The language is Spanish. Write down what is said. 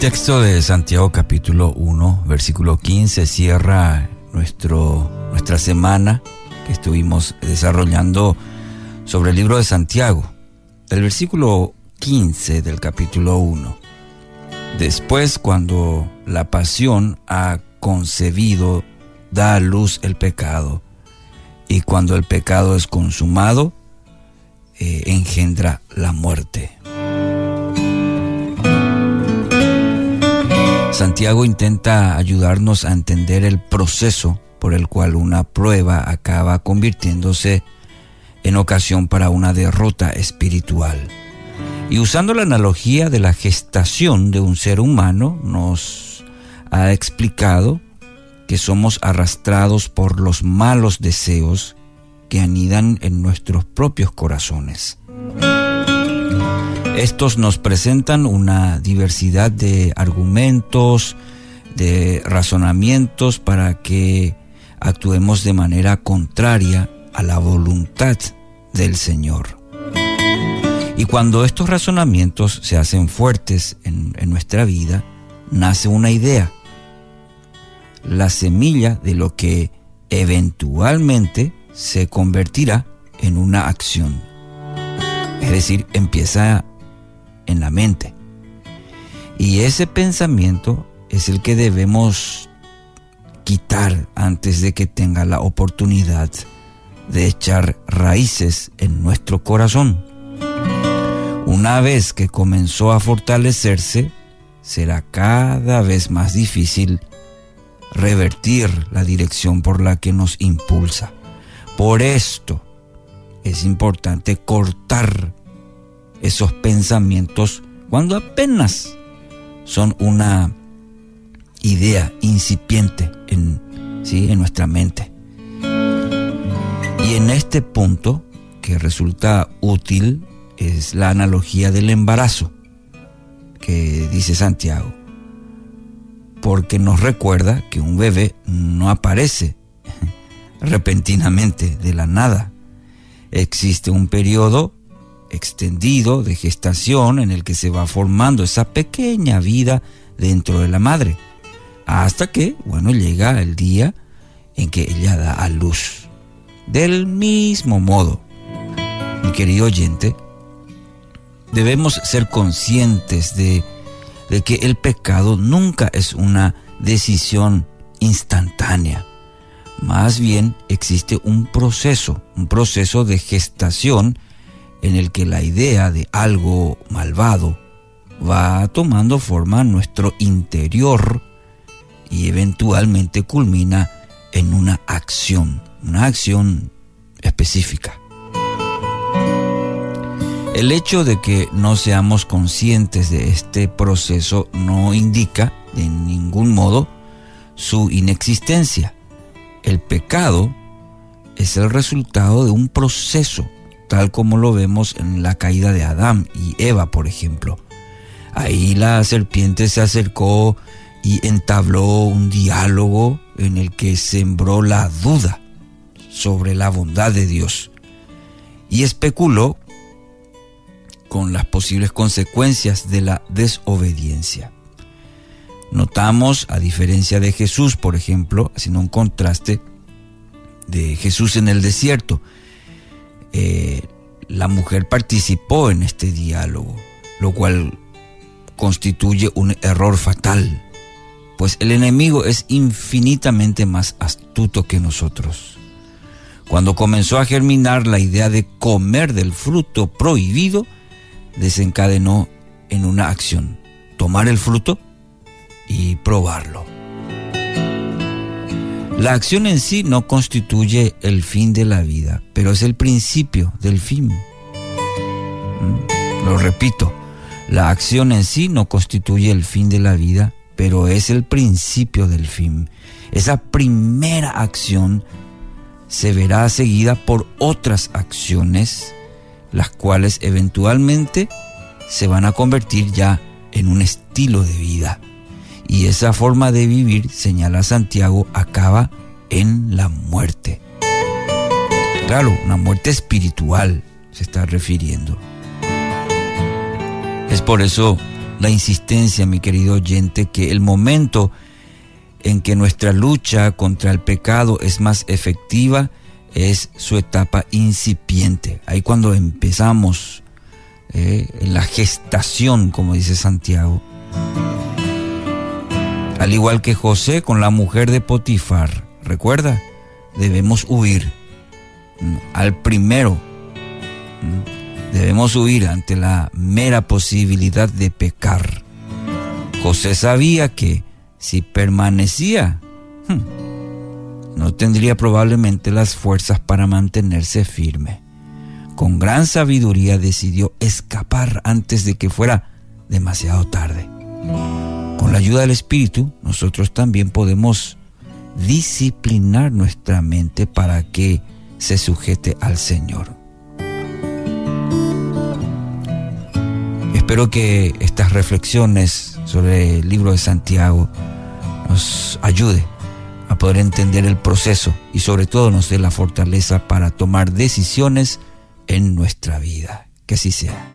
texto de Santiago capítulo 1, versículo 15 cierra nuestro, nuestra semana que estuvimos desarrollando sobre el libro de Santiago. El versículo 15 del capítulo 1. Después, cuando la pasión ha concebido, da a luz el pecado, y cuando el pecado es consumado, eh, engendra la muerte. Santiago intenta ayudarnos a entender el proceso por el cual una prueba acaba convirtiéndose en ocasión para una derrota espiritual. Y usando la analogía de la gestación de un ser humano, nos ha explicado que somos arrastrados por los malos deseos que anidan en nuestros propios corazones. Estos nos presentan una diversidad de argumentos, de razonamientos para que actuemos de manera contraria a la voluntad del Señor. Y cuando estos razonamientos se hacen fuertes en, nuestra vida, nace una idea, la semilla de lo que eventualmente se convertirá en una acción. Es decir, empieza en la mente. Y ese pensamiento es el que debemos quitar antes de que tenga la oportunidad de echar raíces en nuestro corazón. Una vez que comenzó a fortalecerse, será cada vez más difícil revertir la dirección por la que nos impulsa. Por esto es importante cortar esos pensamientos cuando apenas son una idea incipiente en, ¿sí? en nuestra mente. Y en este punto, que resulta útil, es la analogía del embarazo, que dice Santiago, porque nos recuerda que un bebé no aparece repentinamente de la nada. Existe un periodo extendido de gestación en el que se va formando esa pequeña vida dentro de la madre, hasta que, bueno, llega el día en que ella da a luz. Del mismo modo, mi querido oyente, debemos ser conscientes de, de que el pecado nunca es una decisión instantánea. Más bien existe un proceso, un proceso de gestación en el que la idea de algo malvado va tomando forma en nuestro interior y eventualmente culmina en una acción, una acción específica. El hecho de que no seamos conscientes de este proceso no indica de ningún modo su inexistencia. El pecado es el resultado de un proceso tal como lo vemos en la caída de Adán y Eva, por ejemplo. Ahí la serpiente se acercó y entabló un diálogo en el que sembró la duda sobre la bondad de Dios y especuló con las posibles consecuencias de la desobediencia. Notamos, a diferencia de Jesús, por ejemplo, haciendo un contraste de Jesús en el desierto, eh, la mujer participó en este diálogo, lo cual constituye un error fatal, pues el enemigo es infinitamente más astuto que nosotros. Cuando comenzó a germinar la idea de comer del fruto prohibido, desencadenó en una acción, tomar el fruto y probarlo. La acción en sí no constituye el fin de la vida, pero es el principio del fin. ¿Mm? Lo repito, la acción en sí no constituye el fin de la vida, pero es el principio del fin. Esa primera acción se verá seguida por otras acciones, las cuales eventualmente se van a convertir ya en un estilo de vida. Y esa forma de vivir, señala Santiago, acaba en la muerte. Claro, una muerte espiritual se está refiriendo. Es por eso la insistencia, mi querido oyente, que el momento en que nuestra lucha contra el pecado es más efectiva es su etapa incipiente. Ahí cuando empezamos eh, en la gestación, como dice Santiago. Al igual que José con la mujer de Potifar, recuerda, debemos huir mm, al primero. Mm, debemos huir ante la mera posibilidad de pecar. José sabía que si permanecía, hmm, no tendría probablemente las fuerzas para mantenerse firme. Con gran sabiduría decidió escapar antes de que fuera demasiado tarde. Con la ayuda del Espíritu, nosotros también podemos disciplinar nuestra mente para que se sujete al Señor. Espero que estas reflexiones sobre el libro de Santiago nos ayude a poder entender el proceso y sobre todo nos dé la fortaleza para tomar decisiones en nuestra vida. Que así sea.